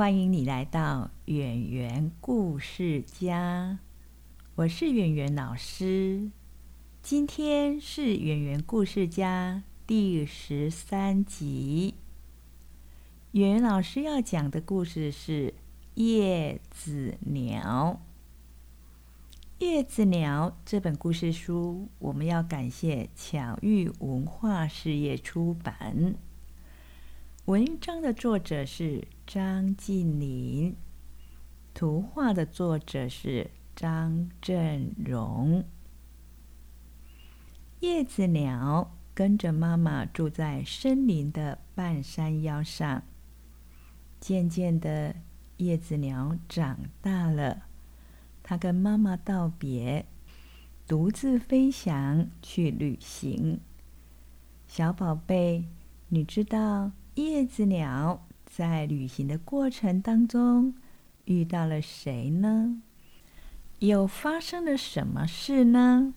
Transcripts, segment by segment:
欢迎你来到圆圆故事家，我是圆圆老师。今天是圆圆故事家第十三集。圆圆老师要讲的故事是《叶子鸟》。《叶子鸟》这本故事书，我们要感谢巧遇文化事业出版。文章的作者是。张静林，图画的作者是张振荣。叶子鸟跟着妈妈住在森林的半山腰上。渐渐的，叶子鸟长大了，它跟妈妈道别，独自飞翔去旅行。小宝贝，你知道叶子鸟？在旅行的过程当中，遇到了谁呢？又发生了什么事呢？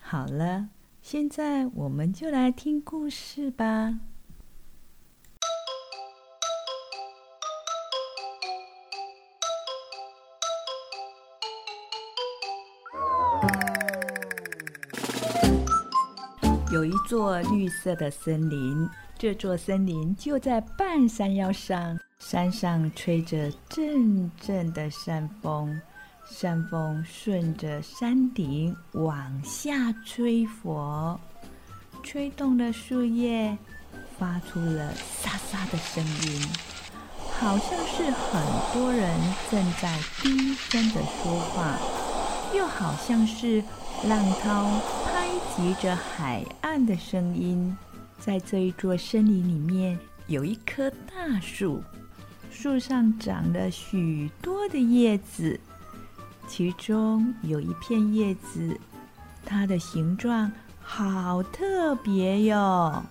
好了，现在我们就来听故事吧。有一座绿色的森林。这座森林就在半山腰上，山上吹着阵阵的山风，山风顺着山顶往下吹拂，吹动了树叶，发出了沙沙的声音，好像是很多人正在低声的说话，又好像是浪涛拍击着海岸的声音。在这一座森林里面，有一棵大树，树上长了许多的叶子，其中有一片叶子，它的形状好特别哟，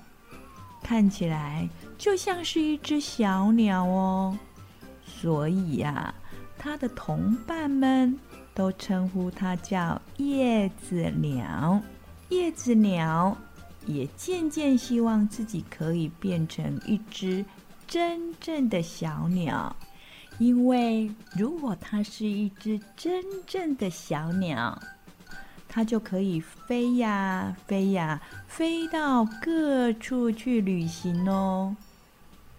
看起来就像是一只小鸟哦，所以呀，它的同伴们都称呼它叫叶子鸟。叶子鸟。也渐渐希望自己可以变成一只真正的小鸟，因为如果它是一只真正的小鸟，它就可以飞呀飞呀，飞到各处去旅行哦。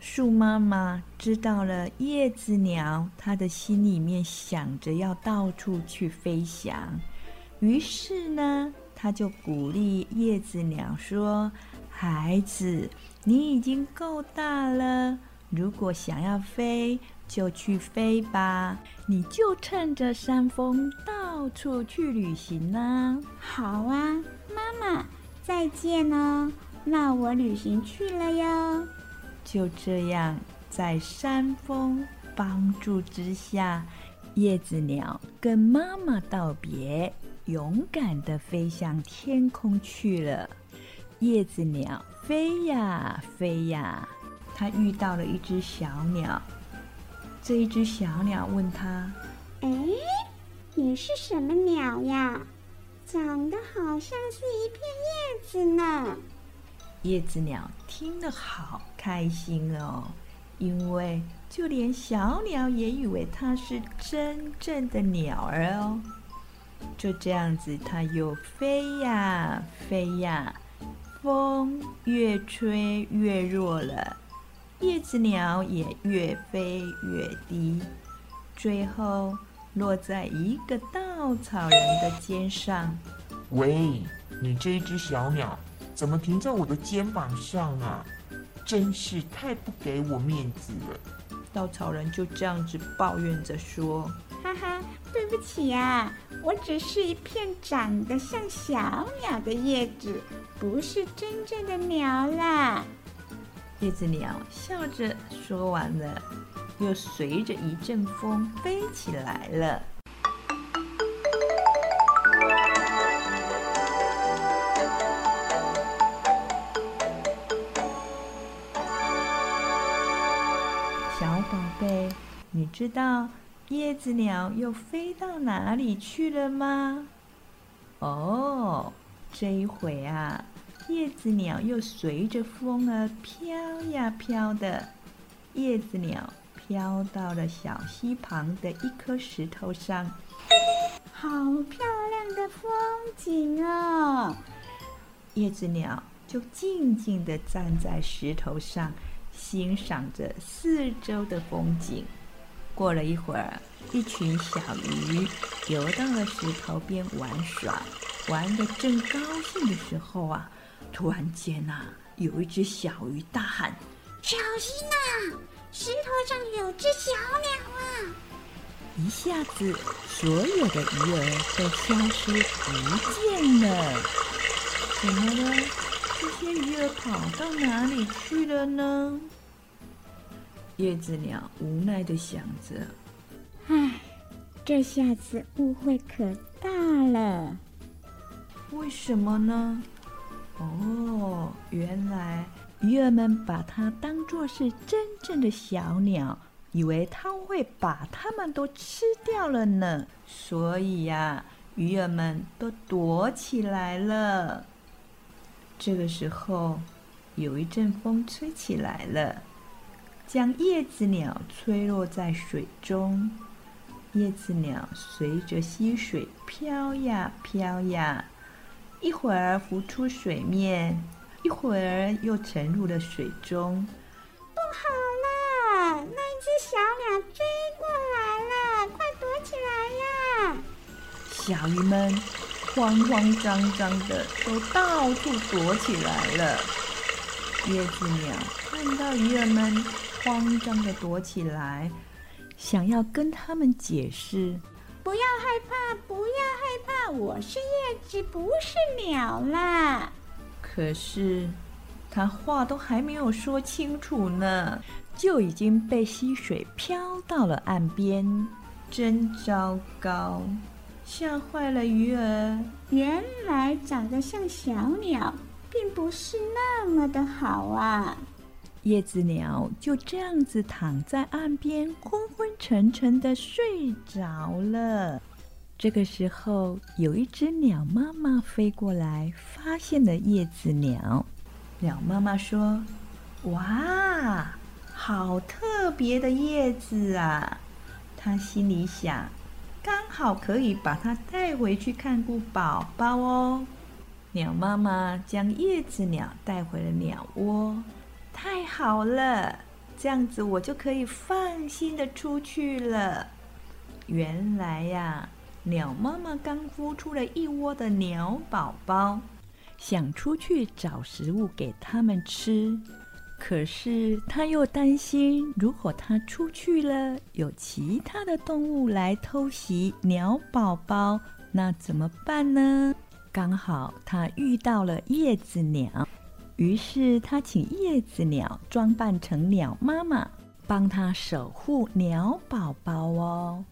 树妈妈知道了叶子鸟，它的心里面想着要到处去飞翔，于是呢。他就鼓励叶子鸟说：“孩子，你已经够大了，如果想要飞，就去飞吧。你就趁着山风到处去旅行呢。”“好啊，妈妈，再见哦。那我旅行去了哟。”就这样，在山风帮助之下，叶子鸟跟妈妈道别。勇敢的飞向天空去了。叶子鸟飞呀飞呀，它遇到了一只小鸟。这一只小鸟问它：“哎，你是什么鸟呀？长得好像是一片叶子呢。”叶子鸟听得好开心哦，因为就连小鸟也以为它是真正的鸟儿哦。就这样子，它又飞呀飞呀，风越吹越弱了，叶子鸟也越飞越低，最后落在一个稻草人的肩上。喂，你这一只小鸟，怎么停在我的肩膀上啊？真是太不给我面子了！稻草人就这样子抱怨着说：“哈哈，对不起呀。”我只是一片长得像小鸟的叶子，不是真正的鸟啦。叶子鸟笑着说完了，又随着一阵风飞起来了。知道叶子鸟又飞到哪里去了吗？哦，这一回啊，叶子鸟又随着风儿飘呀飘的，叶子鸟飘到了小溪旁的一颗石头上。好漂亮的风景哦！叶子鸟就静静地站在石头上，欣赏着四周的风景。过了一会儿，一群小鱼游到了石头边玩耍，玩得正高兴的时候啊，突然间呐、有一只小鱼大喊小心呐、石头上有只小鸟啊！一下子，所有的鱼儿都消失不见了。怎么了？这些鱼儿跑到哪里去了呢？叶子鸟无奈的想着。唉，这下子误会可大了。为什么呢？哦，原来鱼儿们把它当作是真正的小鸟，以为它会把它们都吃掉了呢。所以呀、鱼儿们都躲起来了。这个时候，有一阵风吹起来了，将叶子鸟吹落在水中。叶子鸟随着溪水飘呀飘呀，一会儿浮出水面，一会儿又沉入了水中。不好了，那一只小鸟追过来了，快躲起来呀！小鱼们慌慌张张的都到处躲起来了。叶子鸟看到鱼儿们慌张的躲起来，想要跟他们解释，不要害怕，不要害怕，我是叶子，不是鸟啦。可是他话都还没有说清楚呢，就已经被溪水飘到了岸边，真糟糕，吓坏了鱼儿。原来长得像小鸟，并不是那么的好啊！叶子鸟就这样子躺在岸边，昏昏沉沉的睡着了。这个时候，有一只鸟妈妈飞过来，发现了叶子鸟。鸟妈妈说：“哇，好特别的叶子啊！”她心里想，刚好可以把它带回去看顾宝宝哦。鸟妈妈将叶子鸟带回了鸟窝。太好了，这样子我就可以放心的出去了。原来呀、鸟妈妈刚孵出了一窝的鸟宝宝，想出去找食物给它们吃，可是她又担心，如果她出去了，有其他的动物来偷袭鸟宝宝，那怎么办呢？刚好她遇到了叶子鸟。于是他请叶子鸟装扮成鸟妈妈，帮他守护鸟宝宝哦。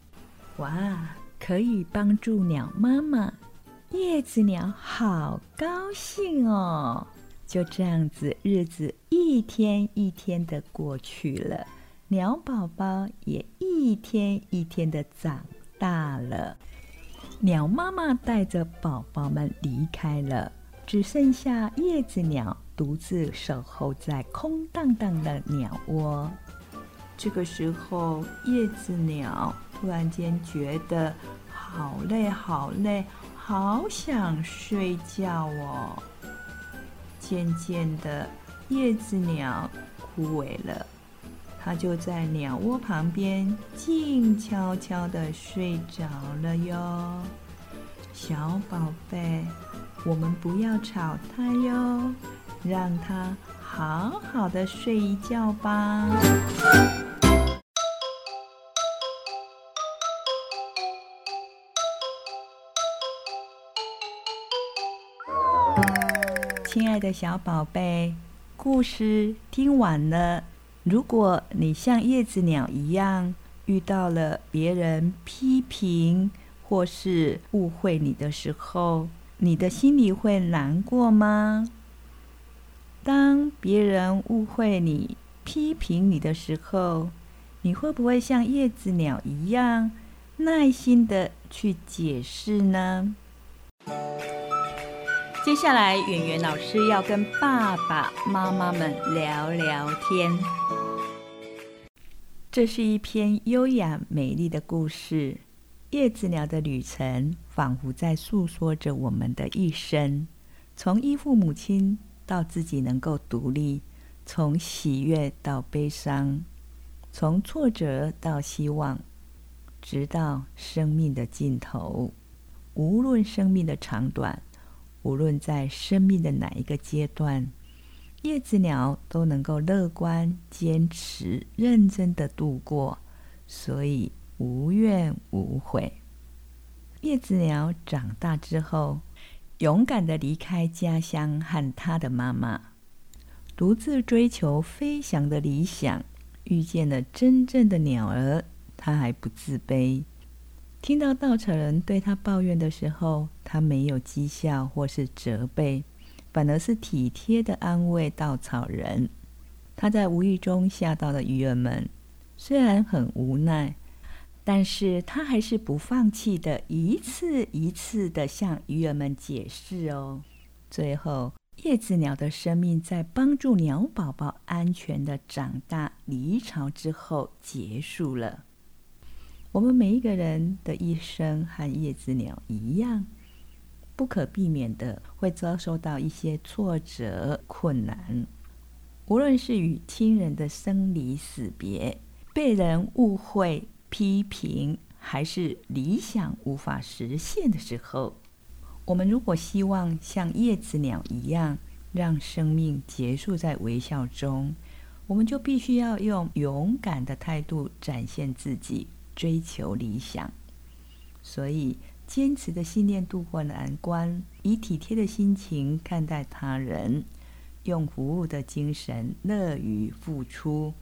哇，可以帮助鸟妈妈，叶子鸟好高兴哦。就这样子，日子一天一天的过去了，鸟宝宝也一天一天的长大了。鸟妈妈带着宝宝们离开了，只剩下叶子鸟独自守候在空荡荡的鸟窝。这个时候，叶子鸟突然间觉得好累，好累，好想睡觉哦。渐渐的，叶子鸟枯萎了，它就在鸟窝旁边静悄悄的睡着了哟。小宝贝，我们不要吵它哟，让它好好的睡一觉吧。亲爱的小宝贝，故事听完了，如果你像叶子鸟一样遇到了别人批评或是误会你的时候，你的心里会难过吗？当别人误会你、批评你的时候，你会不会像叶子鸟一样耐心的去解释呢？接下来，圆圆老师要跟爸爸妈妈们聊聊天。这是一篇优雅美丽的故事，叶子鸟的旅程仿佛在诉说着我们的一生，从依附母亲到自己能够独立，从喜悦到悲伤，从挫折到希望，直到生命的尽头。无论生命的长短，无论在生命的哪一个阶段。叶子鸟都能够乐观、坚持、认真的度过，所以无怨无悔。叶子鸟长大之后，勇敢的离开家乡和他的妈妈，独自追求飞翔的理想，遇见了真正的鸟儿，他还不自卑。听到稻草人对他抱怨的时候，他没有讥笑或是责备。反而是体贴的安慰稻草人。他在无意中吓到了鱼儿们，虽然很无奈，但是他还是不放弃的，一次一次的向鱼儿们解释哦。最后，叶子鸟的生命在帮助鸟宝宝安全的长大离巢之后结束了。我们每一个人的一生和叶子鸟一样。不可避免的会遭受到一些挫折、困难，无论是与亲人的生离死别、被人误会、批评，还是理想无法实现的时候，我们如果希望像叶子鸟一样让生命结束在微笑中，我们就必须要用勇敢的态度展现自己，追求理想。所以。坚持的信念度过难关，以体贴的心情看待他人，用服务的精神乐于付出。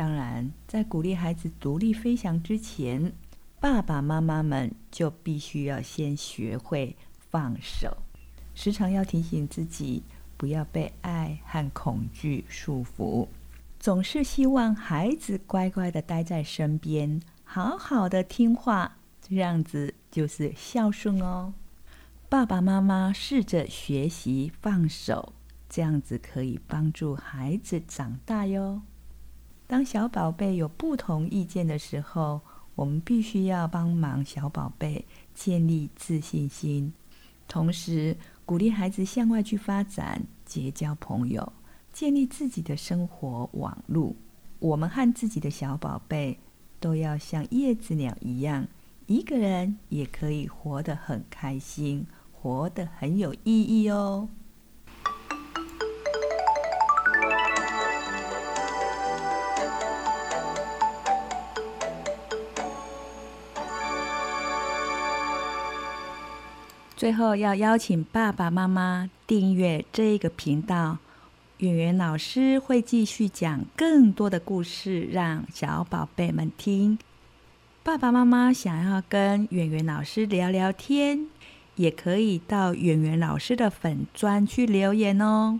当然，在鼓励孩子独立飞翔之前，爸爸妈妈们就必须要先学会放手，时常要提醒自己不要被爱和恐惧束缚，总是希望孩子乖乖的待在身边，好好的听话，这样子。就是孝顺哦，爸爸妈妈试着学习放手，这样子可以帮助孩子长大哟。当小宝贝有不同意见的时候，我们必须要帮忙小宝贝建立自信心，同时鼓励孩子向外去发展，结交朋友，建立自己的生活网路。我们和自己的小宝贝都要像叶子鸟一样。一个人也可以活得很开心，活得很有意义哦。最后要邀请爸爸妈妈订阅这个频道，圆圆老师会继续讲更多的故事，让小宝贝们听。爸爸妈妈想要跟圆圆老师聊聊天，也可以到圆圆老师的粉砖去留言哦。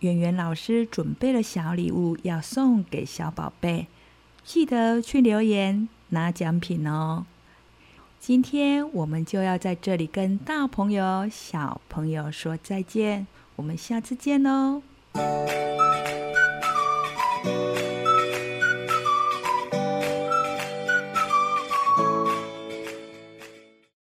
圆圆老师准备了小礼物要送给小宝贝，记得去留言拿奖品哦。今天我们就要在这里跟大朋友、小朋友说再见，我们下次见喽。